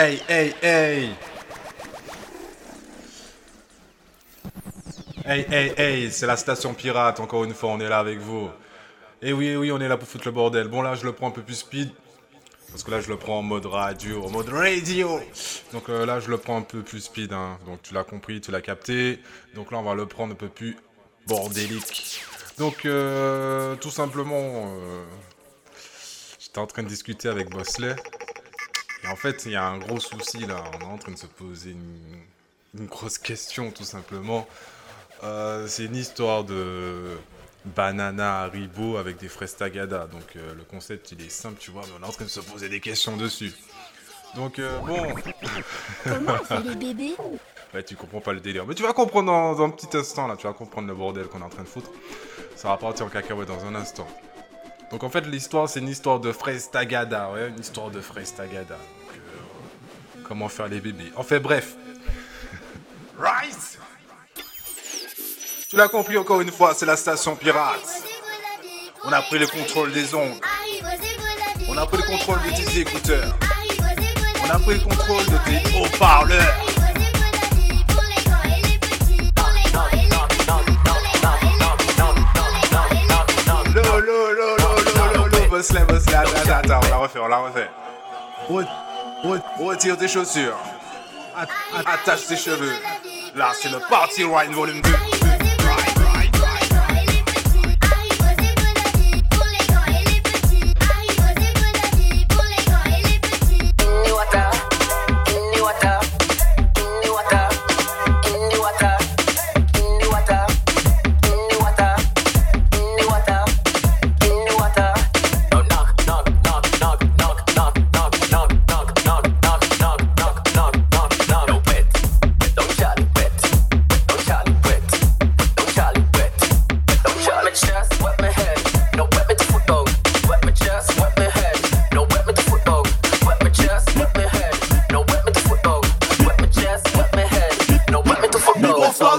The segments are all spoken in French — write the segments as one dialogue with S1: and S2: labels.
S1: Hey, hey, hey Hey, hey, hey, c'est la station pirate, encore une fois, on est là avec vous. Et eh oui, eh oui, on est là pour foutre le bordel. Bon, là, je le prends un peu plus speed. Parce que là, je le prends en mode radio, en mode radio. Donc euh, là, je le prends un peu plus speed. Hein. Donc tu l'as compris, tu l'as capté. Donc là, on va le prendre un peu plus bordélique. Donc, euh, tout simplement, euh, j'étais en train de discuter avec Bosley. Et en fait, il y a un gros souci là. On est en train de se poser une, grosse question, tout simplement. c'est une histoire de banana Haribo avec des fraises tagada. Donc euh, le concept il est simple, tu vois, mais on est en train de se poser des questions dessus. Donc euh, bon.
S2: Comment on fait les bébés?
S1: Ouais, tu comprends pas le délire. Mais tu vas comprendre dans, un petit instant là, tu vas comprendre le bordel qu'on est en train de foutre. Ça va partir en cacahuète dans un instant. Donc en fait l'histoire c'est une histoire de fraises tagada, ouais, une histoire de fraises tagada. Euh, comment faire les bébés. En fait bref. Rice tu l'as compris encore une fois, c'est la station pirate. On a pris le contrôle des ondes. On a pris le contrôle de tes écouteurs. On a pris le contrôle de tes haut-parleurs. On la refait, on la refait. Retire tes chaussures. Attache tes cheveux. Là, c'est le Party Ride Volume 2.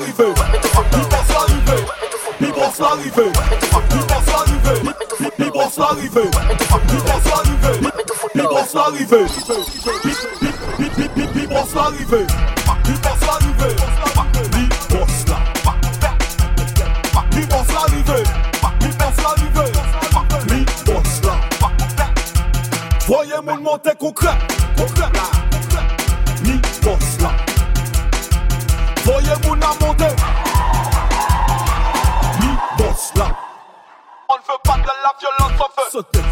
S3: J'avais ça. Oh, oh, t'as dégoté, t'as dégoté, t'as dégoté, t'es ça. T'as dégoté, t'es ça. Pour chaque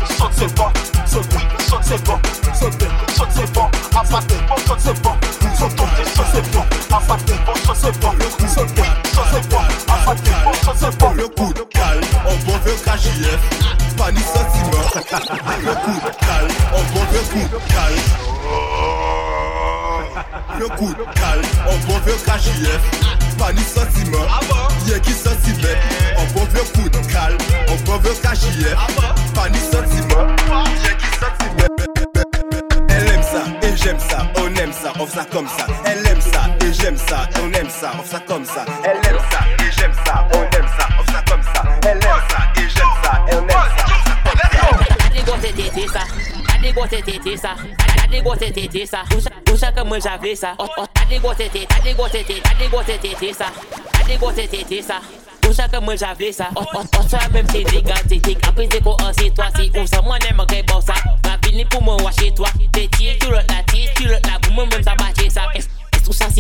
S3: moi j'avais ça. Oh, oh, oh, ça même c'est dégaté, t'es après c'est quoi, c'est toi, c'est où ça, moi n'aime pas bon ça. Ma fini pour moi, chez toi. T'es tiré, tu l'autre là, tu l'autre là, pour moi même ça bâche ça. Tout ça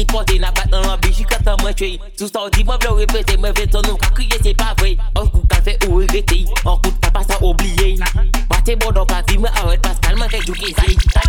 S3: porté, n'a pas dans l'ambition quand moi tué. Tout ça dit, moi veux répéter, moi veux ton nom, quand crier c'est pas vrai. On coup t'as fait ou regretter, on coup t'as pas ça oublié. Battez bon dans pas vie, moi arrête Pascal, moi t'es tout qui Gardez gros t'es ça. Pour chaque moi j'avais ça. On ça même t'es dégaté, t'es capé c'est pour un c'est toi. Si pour ça moi n'aime que bon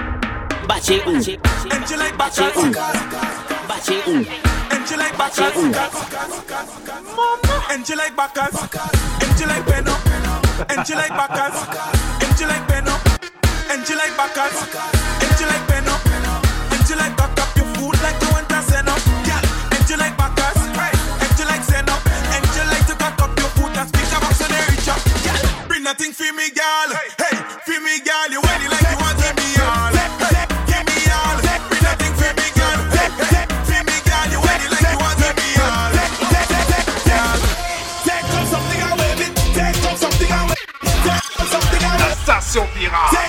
S3: bache un, bache un, bache like bache un. Mama, and you like Bacas? and you like Beno, and you like Bacas? and you like Beno, and you like Bacas? and you like Beno, and you like back up your food
S4: like you want to send up, girl, and you like Bacas? and you like send up, and you like to cock up your food and speak about so they reach up, girl. Bring nothing for me, girl. Hey, for me, girl, you. sur pirate.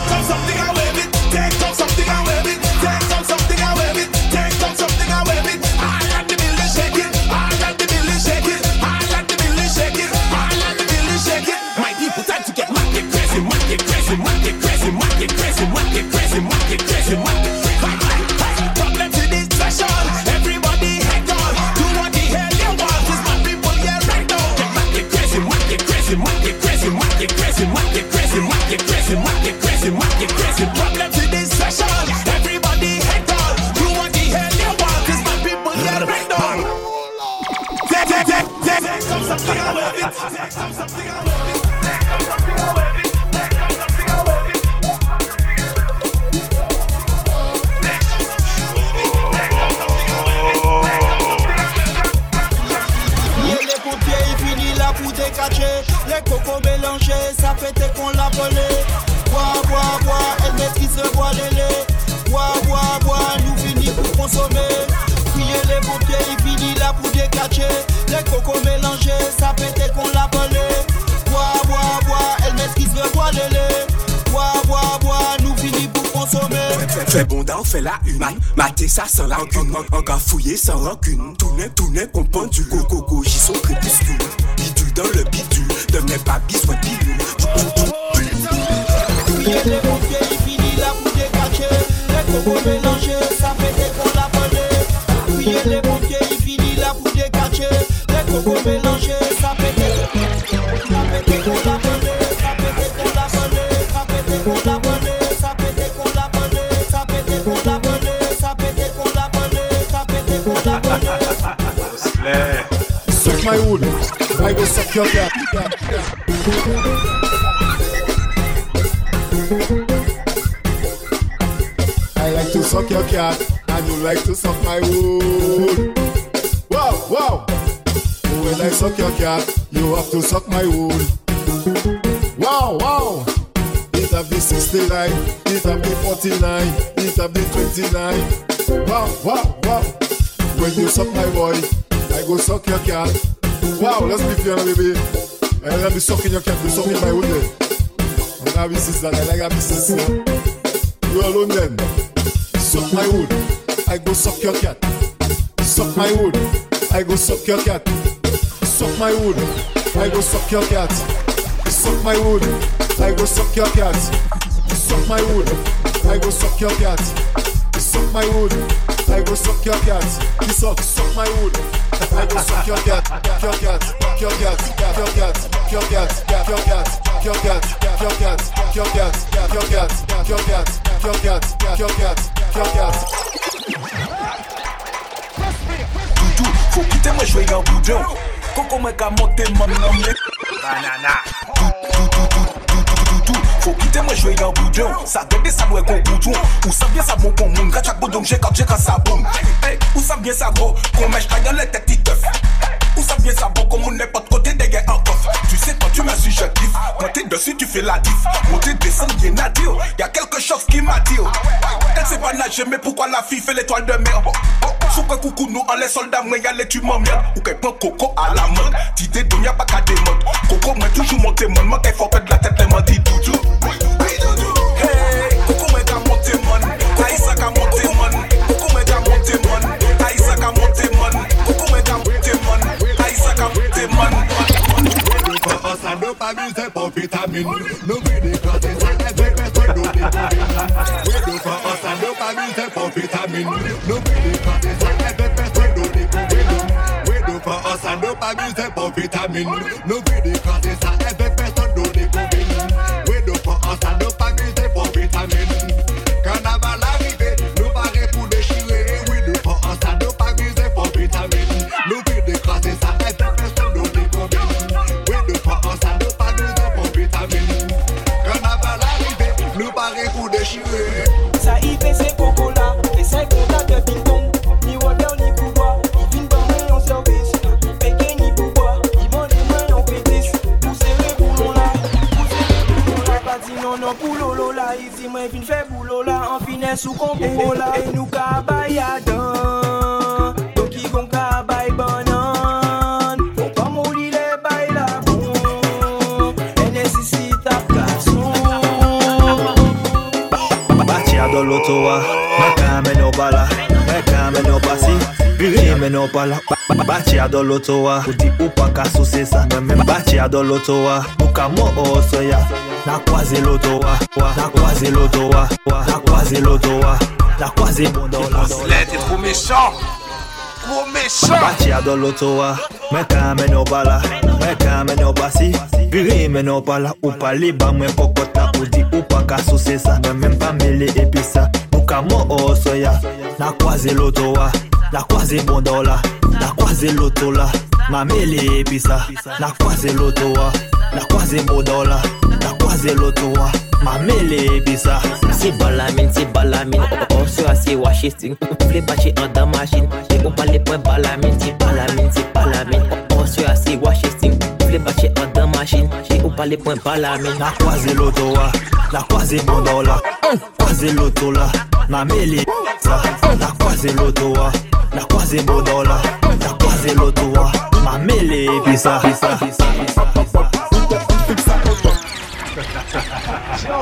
S4: Koko
S5: mélange, sa pète kon la pale Ouye la pou de Le
S4: mélange, sa pète Sa pète la sa la Sa la sa la Sa la sa la
S6: your suck your cat, and you like to suck my wood. Wow, wow. When I suck your cat, you have to suck my wood. Wow, wow. It have the 69, it have the 49, it have the 29. Wow, wow, wow. When you suck my boy, I go suck your cat. Wow, let's be fair, baby. I like be sucking your cat, be sucking my wood. I'm gonna be sister, I like be sister. You alone then. Suck my wood, I go suck your cat. Suck my wood, I go suck your cat. Suck my wood, I go suck your cat. Suck my wood, I go suck your cat. Suck my wood, I go suck your cat. Suck my wood, I go suck your cat. You suck, suck my wood. I go suck your cat, your cat, your cat, your cat, your cat, your cat, your cat, your cat, your cat, your cat, your cat, your cat, your cat, your cat.
S5: Faut quitter moi jouer en boudin. Coco m'a qu'à monter mon nom. Faut quitter moi en boudin. Ça donne moi qu'on boudon. Ou ça bien ça bon qu'on moun. Boudon, j'ai quand j'ai quand ça boum. Ou ça bien ça gros. Qu'on mèche. Ou ça bien ça bon comme on n'importe côté des gars en coffre. Tu sais quand tu m'as su je kiffe. Quand t'es dessus tu fais la diff. Monter descendre bien dire. Y'a quelque chose qui m'attire. Elle sait pas nager mais pourquoi la fille fait l'étoile de mer? Sous que coucou nous en les soldats moi y'a les tu m'emmerdes. Ou qu'elle prend coco à la mode. T'idée d'on y'a pas qu'à des modes. Coco m'a toujours mon. Moi qu'elle faut perdre la tête les m'a dit doudou.
S6: coming. No ready, cause it's not as great we do it. We do for us and dopamine, step for vitamin. No ready, cause it's not as great we do it. We do for us and dopamine, step for vitamin. No lotowa. Mekame no bala mekame no basi. Kime no
S7: bala bachi ado lotowa. Kuti upaka susesa bachi ado lotowa. Ukamo osoya nakwazi lotowa. Nakwazi lotowa. Nakwazi lotowa. Nakwazi bondola
S1: c'est trop méchant Pati adon
S7: loto wa Mwen ka men yo bala Mwen ka men yo basi Biri me yo bala Ou pa liba mwen kokota Ou di ou pa ka sa pa mele episa Mwen ka mwen o soya Na kwaze loto Na kwaze bondo la Na kwaze loto la Ma mele episa Na kwaze loto Na kwaze bondo la
S8: nakwaze lotowa mamele ebisa sibalamine sibalamine osorasi washington vle bache anda machine. E opale point balamine sibalamine sibalamine osorasi washington vle bache anda machine. E opale point
S7: balamine. Nakwaze lotowa nakwaze bondola kwaze
S9: lotola mamele
S10: ebisa nakwaze lotowa nakwaze
S11: bondola nakwaze lotowa mamele ebisa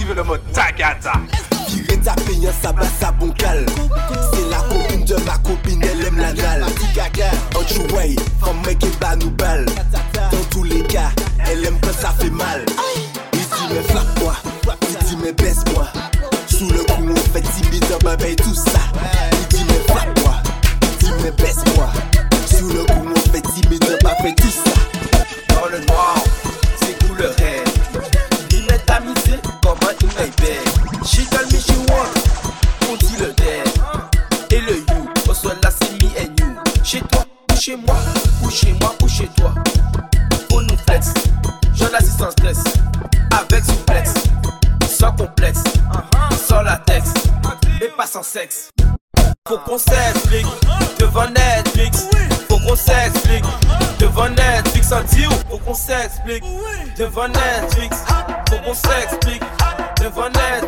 S11: active le mode
S10: qu'on s'explique devant Netflix. Faut qu'on s'explique devant Netflix. Un deal, faut qu'on s'explique devant Netflix. Faut qu'on s'explique devant Netflix.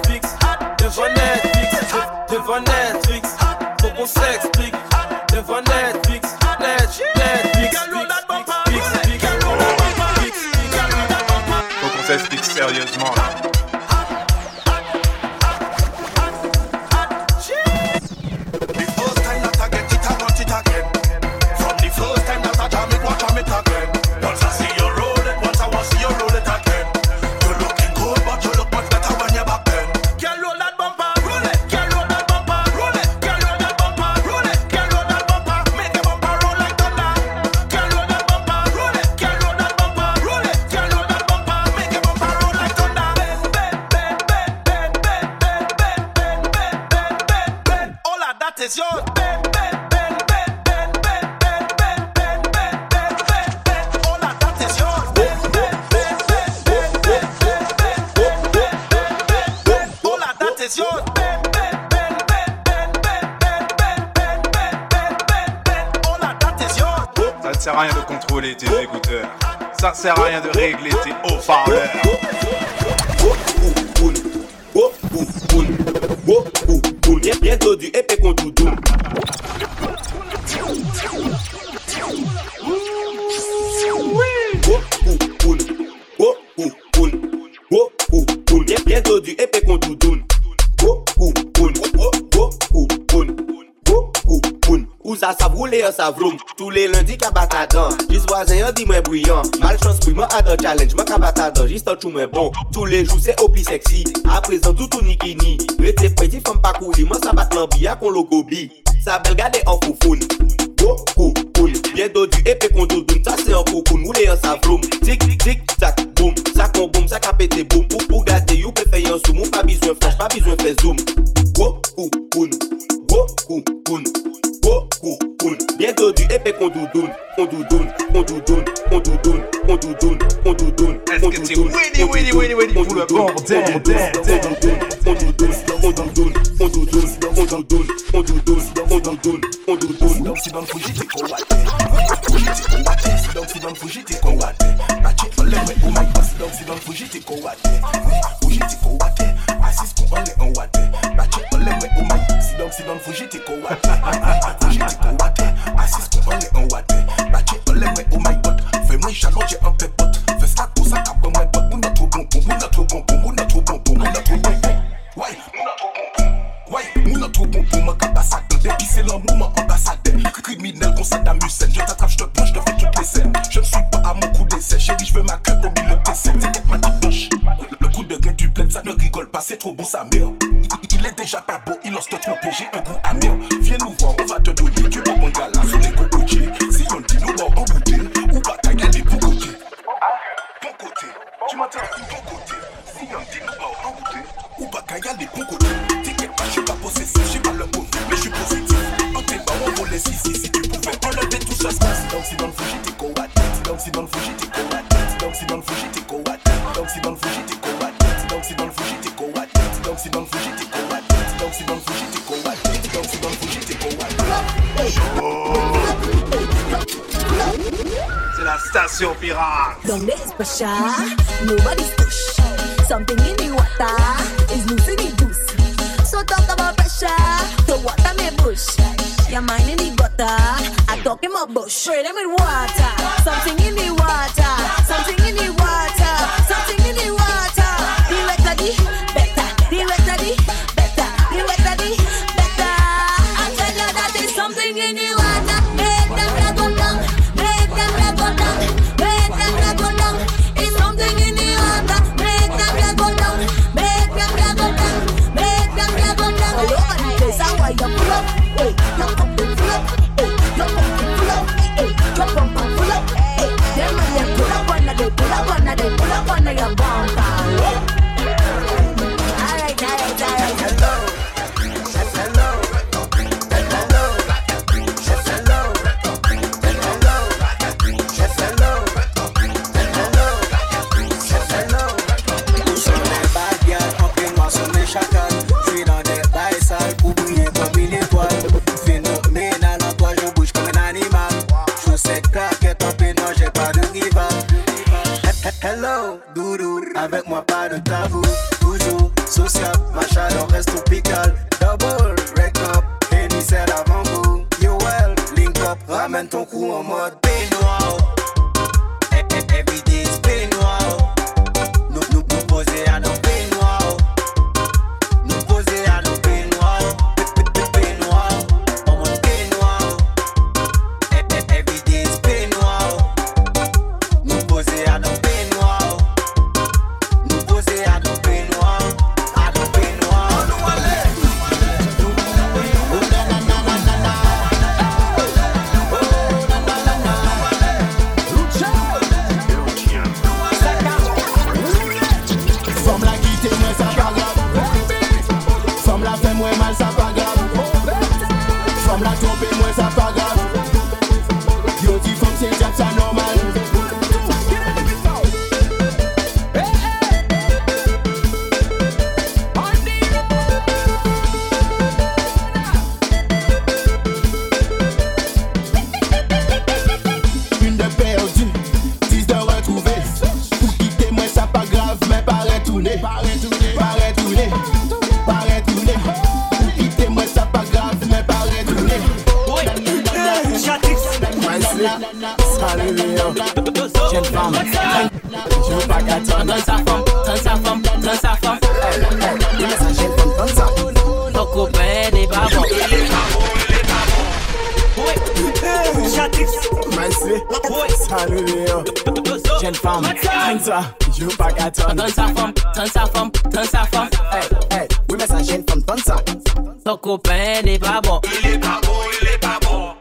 S10: tout mais bon Tous les jours c'est au plus sexy. À présent tout tout nikini. Rete petit femme pas courir. Moi ça bat l'ambia qu'on le gobi. Ça belle garder en foufoune. Beaucoup cool. Bien dodu épée qu'on tout Ça c'est un coucoune. Ou les en sa vroom Tic tic tac boum. Ça qu'on boum. Ça qu'a pété boum. Pour pour gâter you peut faire un zoom. Ou pas besoin flash pas besoin faire zoom. Beaucoup cool. Beaucoup cool. Beaucoup cool. Bien dodu épée qu'on doudoune. On doudoune On doudoune On doudoune On doudoune On doudoune On doudoune. On doudoune on
S5: vous le bordel. On te
S12: donne, on t'en donne, on te donne, on t'en donne, on te donne, on
S11: t'en donne, on te donne. veux ma cup au But shy, Saliyo Jen fam Jou baga ton Ton sa fam, ton sa fam, ton sa fam E, e, di me sa jen sa Toko pe eh,
S13: de babon Le babon, le babon Chatix Mansi Saliyo Jen fam,
S8: ton sa Jou baga ton Ton sa
S13: fam,
S8: ton
S13: sa fam, ton sa fam E, e, di
S8: me sa jen fam, sa
S13: Toko pe de babon Le babon, le babon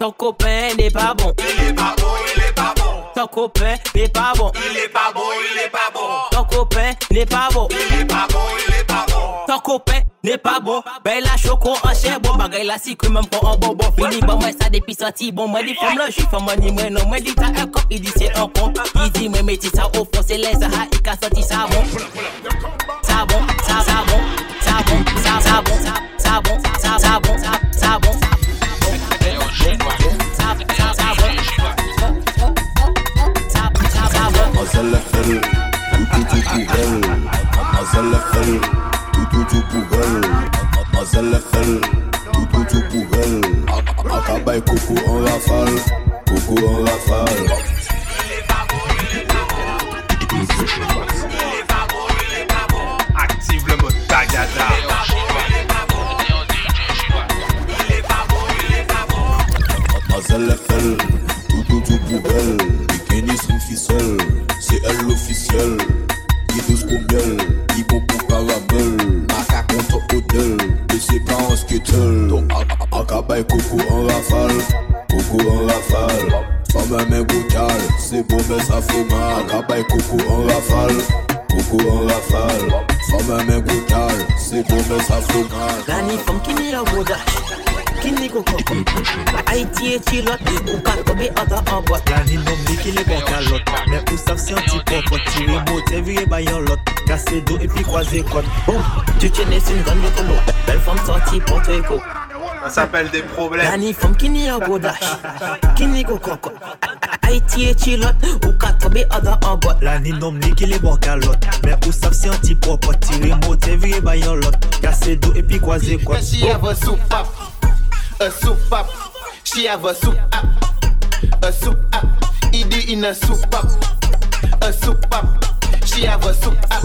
S8: Ton copain n'est pas bon.
S12: Il est pas bon, il est pas bon.
S8: Ton copain n'est pas bon.
S12: Il est pas bon, il est pas bon.
S8: Ton copain n'est pas bon.
S12: Il est pas bon, il est pas bon.
S8: Ton copain n'est pas bon. Ben la choco en chien bon. Bagay la si même quand en bonbon. Fini bon, moi ça depuis sorti bon. Moi dit femme là, je femme ni moi non. Moi dit t'as un cop, il dit c'est un con. Il dit moi mettez ça au fond, c'est les Zaha, il a sorti ça bon. Ça bon, ça, ça bon, ça bon, ça bon, ça bon, ça bon, ça bon.
S13: Mazal FL, tout tout pour elle. FL, tout tout pour elle. FL, tout tout pour elle. Akabaï Coco en rafale, Coco en rafale.
S8: E chilot Ou ka tobe ata an bot
S7: La ni nom li ki li bon kalot Men ou sav si an ti pokot Tire vire bayan lot. Kase do epi kwaze kot
S8: Boum, tu tiene sin gan yo Belle femme sorti Porto Rico
S1: Ça s'appelle des
S8: La
S1: problèmes.
S8: ni fom ki ni Ki ni go koko Haiti e chilot Ou ka tobe ata an bot
S7: La ni nom li ki li bon kalot Men ou sav si an ti Tire vire bayan lot. Kase do epi kwaze kot
S11: She have a soup up, a soup up. She have a soup up, a soup up. Idi in a soup up, a soup up. She have a soup up,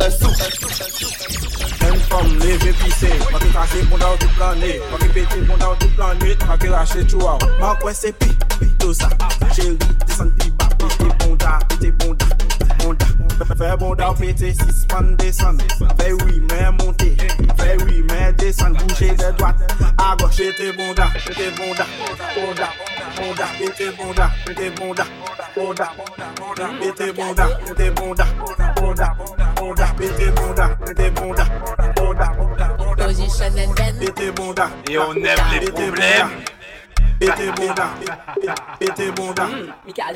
S11: a soup
S14: Une femme leve pise, ma ki kase bon da ou tout plane Ma ki pete bon da ou tout plane, ma ki rache chou ou Ma kwen se pi, tout sa. Chéri, desan pi ba, pete bon da, pete bon da, bon da Fè bon da ou pete, six pan desan Fè oui, men monte, fè oui, men desan Bouge de droite, à gauche, pete bon da, pete bon da Bon da, bon da, pete bon da, pete bon da Bon da, pete bon da, pete bon da Bon da, bon da, pete bon da, pete bon da Bon da,
S15: Position and bend.
S14: pete bon da
S1: Et on aime les problèmes.
S14: Pete bon da, pete bon da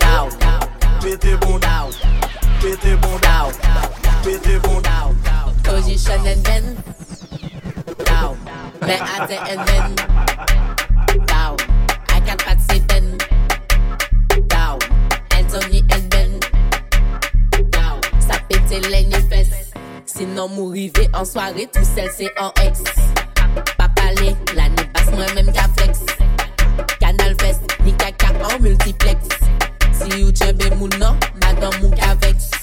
S15: Down,
S14: Pete bon da,
S15: down,
S14: pete bon da
S15: down,
S14: Pete bon da
S15: down. Position and bend. Down. Mais attends and bend. Down. I can pas say bend. Down. Anthony and bend. Down. Ça pète les fesses. Sinon, mourivé en soirée, tout seul c'est en ex. Pas parler, la ni passe moi-même qu'à flex. multiplex. Si ou chebe moun nan, madan moun
S1: ka veks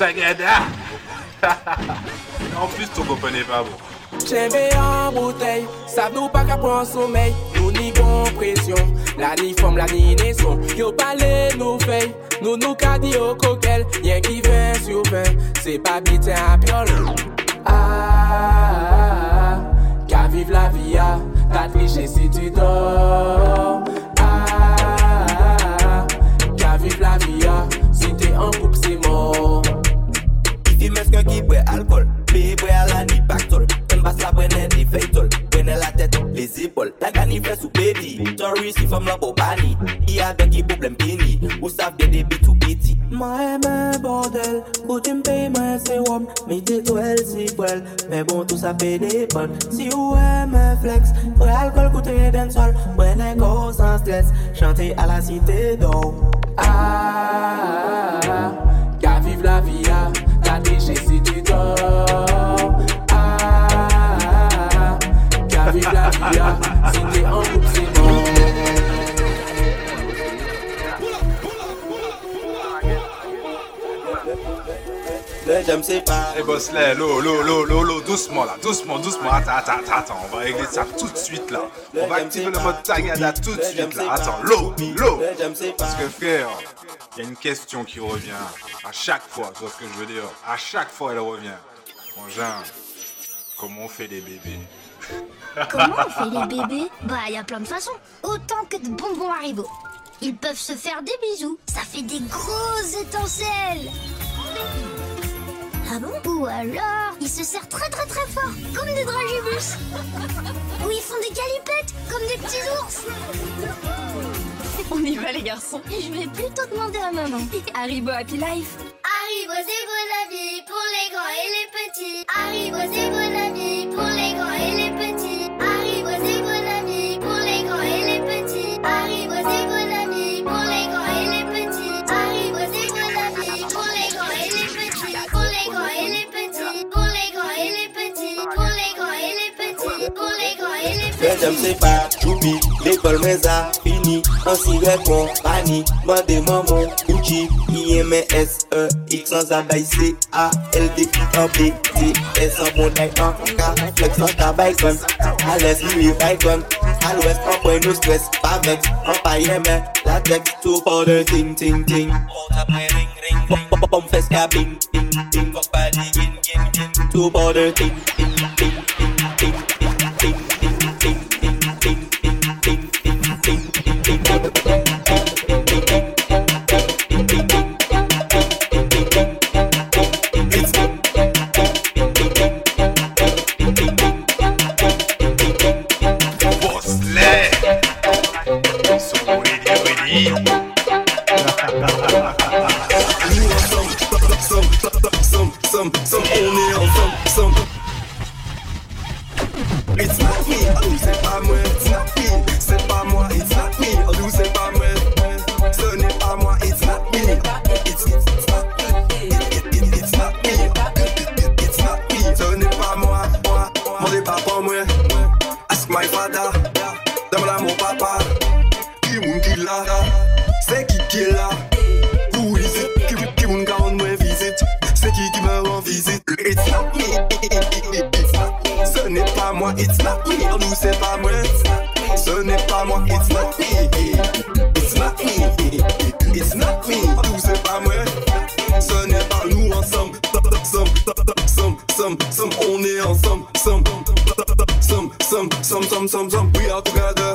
S1: de fraise tagada. en plus, copain n'est pas bon.
S16: Chembe en bouteille, savent nous pas qu'à prendre sommeil. Nous ni bon pression, la ni forme, la ni naison. Yo parlé nous fait, nous nous qu'a dit au coquel. Y'en qui vient sur 20, c'est pas bitin à piole. Ah, qu'à vivre la vie, ah, t'as triché si tu dors. Ah, qu'à vivre la vie, ah, si t'es en couple, c'est mort.
S10: Si mesken ki bwe alkol Peyi bwe ala ni baktol Tembas la bwene di feytol Bwene la tet, le zipol La gani fes ou pedi Tori si fom la bobani. I avek ki problem pini. Ou sav de debi tou piti
S16: Ma e men bordel. Kouti mpey men se wom Mi te twel bon, si pwel Men bon tou sa pe depan Si ou e men flex Bwe alkol koute den sol Bwene go san stres Chante ala si te do Ah, ah, ah, ah. Ka viv la viya ah. Ah, ka triche si dors Ah, ka vive la vie ah, t'es en couple
S1: Eh boss là, l'eau, l'eau, l'eau, l'eau, l'eau, doucement là, doucement, doucement. Attends, attends, attends, attends, on va régler ça tout de suite là. On va activer le mode tagada tout de suite là. Attends, l'eau, l'eau. Parce que frère, il y a une question qui revient à chaque fois, tu vois ce que je veux dire? À chaque fois elle revient. Frangin, comment on fait des bébés?
S2: Comment on fait les bébés? Bah, il y a plein de façons. Autant que de bonbons Haribo. Ils peuvent se faire des bisous. Ça fait des grosses étincelles. Ah bon Ou alors, ils se serrent très très très fort, comme des dragibus. Ou ils font des galipettes, comme des petits ours.
S17: On y va les garçons.
S2: Je vais plutôt demander à maman.
S17: Haribo Happy Life.
S2: Arrive aux égaux la vie pour les grands et les petits. Arrive aux égaux la les
S10: Mesdames, c'est pas choupi, l'école mais a fini. En cigarette, compagnie, mandez maman, Gucci, IMS, E, X sans abeille, C, A, L, D, I, B, T, S en bon taille, en K, flex en tabac, gun, à l'est, lui, bacon, à l'ouest, en point, no stress, pas vex, en paille, mais, latex, tout pour de ting, ting, ting. Pom fes ka bing, bing, bing, fuck body, gin, gin, gin, tout ting, ting, ting, ting, ting,
S18: qui est là, who is it, qui, qui moun ka on moi visite, c'est qui qui me rend visite, it's not me, it's not me, ce n'est pas moi, it's not me, nous c'est pas moi, ce n'est pas moi, it's not me, it's not me, it's not me, nous c'est pas moi, ce n'est pas nous ensemble, somme, somme, somme, somme, on est ensemble, somme, somme, somme, somme, somme, somme, we are together,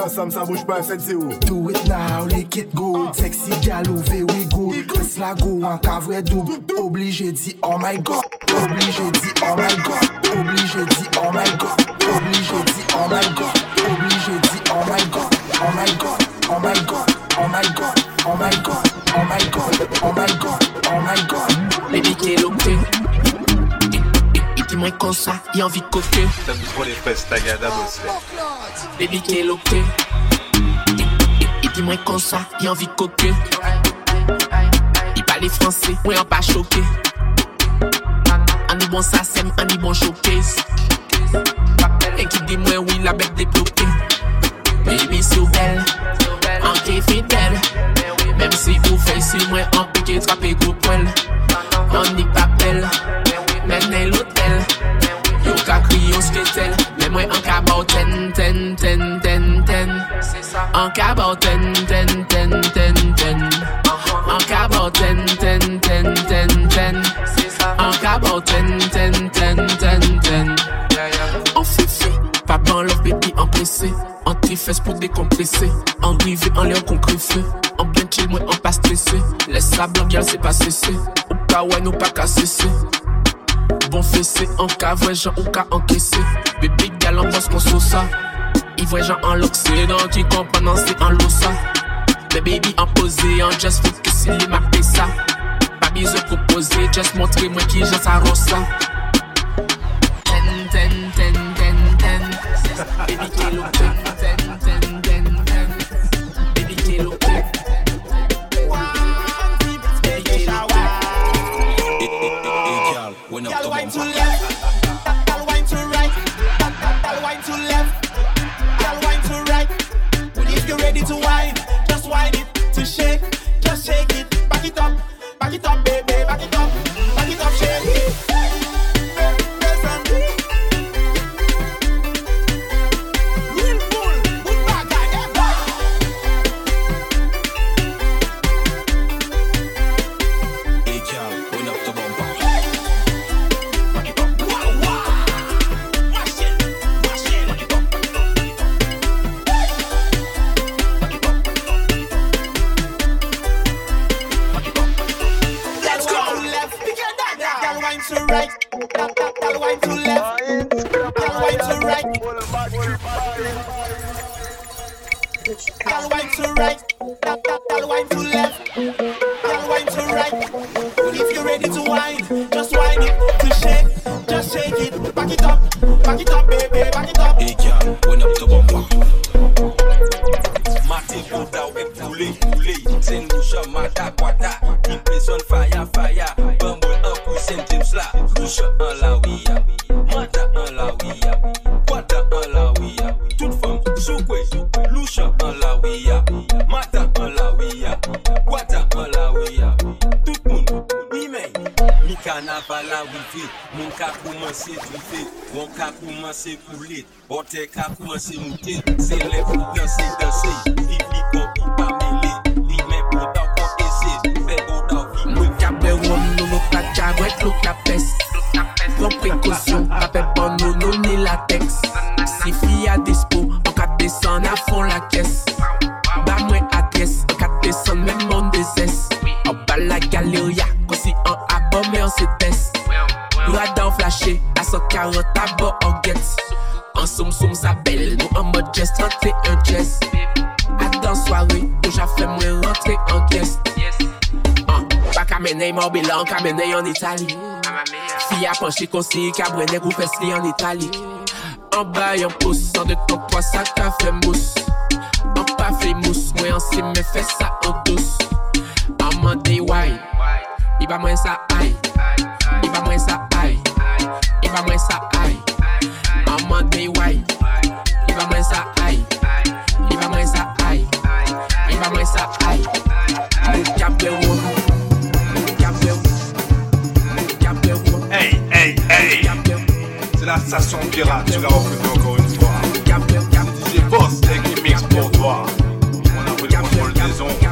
S6: ensemble, ça bouge pas, 7-0.
S19: Do it now, lick it good Sexy gal ou very good Chris la go en cavre double Obligé dit oh my god Obligé dit oh my god Obligé dit oh my god Obligé dit oh my god Obligé dit oh my god Oh my god, oh my god Oh my god, oh my god Oh my god, oh my god Oh my god
S16: Baby, t'es loqué. Et dis-moi comme ça, y'a envie de coquer.
S1: T'aimes trop les fesses tagada, Bosley
S16: Baby, t'es loqué. Et dis-moi comme ça, y'a envie de coquer. Il parle français, ouais, on pas choqué. On est bon, ça sème, on est bon showcase. Et qui dit moi, oui, la bête débloquée. Baby, c'est belle, en qui fidèle. Même si vous faites si moi, en piqué, trappé, gros poil. On n'y pas belle, mais l'hôtel ka kriyon sketel Le mwen an ka ten, ten, ten, ten, ten An ka ten, ten, ten, ten, ten An ka ten, ten, ten, ten, ten An ka ten, ten, ten, ten, ten An fifi, pa ban lov beti an An ti rive an lè bien chill mwen an pa Lè sa blan se pa sese Ou pa wè nou pa ka Bon fese an ka vwe jan ou ka encaissé. Bébé gal an boss kon so sa I vwe jan an lokse Dan ki kompan nan se an losa Mais baby en posé en just faut que si li ma pe sa Pas besoin proposer just montre moi qui jan sa rosa Ten ten ten ten ten
S5: Ote ka koumanse moute Se le pou danse danse Viv li kon pi pa mele Li men pou dan kon ese Fe go dan vi
S16: Mwen ka be wom nou nou bon nou nou latex Si fi a dispo, an ka desan a fon la kes Ba mwen adres, an ka desan men mon deses An la galeria, konsi an abon men an se tes Radan flashe, a 140 abo an get som som sa bel Nou an mod jest, rentre an jest Atan soare, pou ja fe mwen rentre an kyest An, pa kamene mor bilan, kamene yon Itali Fi a apanche konsi, kabrene kou fesli an Itali An bay an pous, an de ton kwa sa ka fe mous An pa fe mous, mwen an si me fe sa an dous An mande why, i ba mwen sa ay I ba mwen sa ay, i ba mwen sa ay
S1: C'est station pirate, tu l'as recruté encore une fois. DJ Boss, Tech qui mix pour toi. On a pris le contrôle des ondes.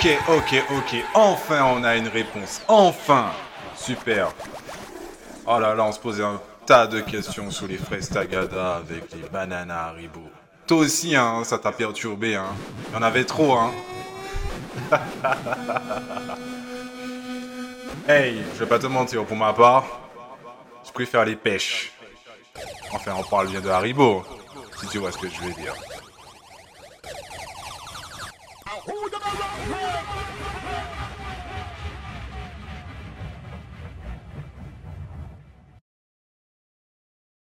S1: Ok, ok, ok. Enfin, on a une réponse. Enfin. Super. Oh là là, on se posait un tas de questions sur les fraises Tagada avec les bananes Haribo. Toi aussi, hein, ça t'a perturbé, hein. Il y en avait trop, hein. hey, je vais pas te mentir, pour ma part, je préfère les pêches. Enfin, on parle bien de Haribo, si tu vois ce que je veux dire. Rock, rock, rock.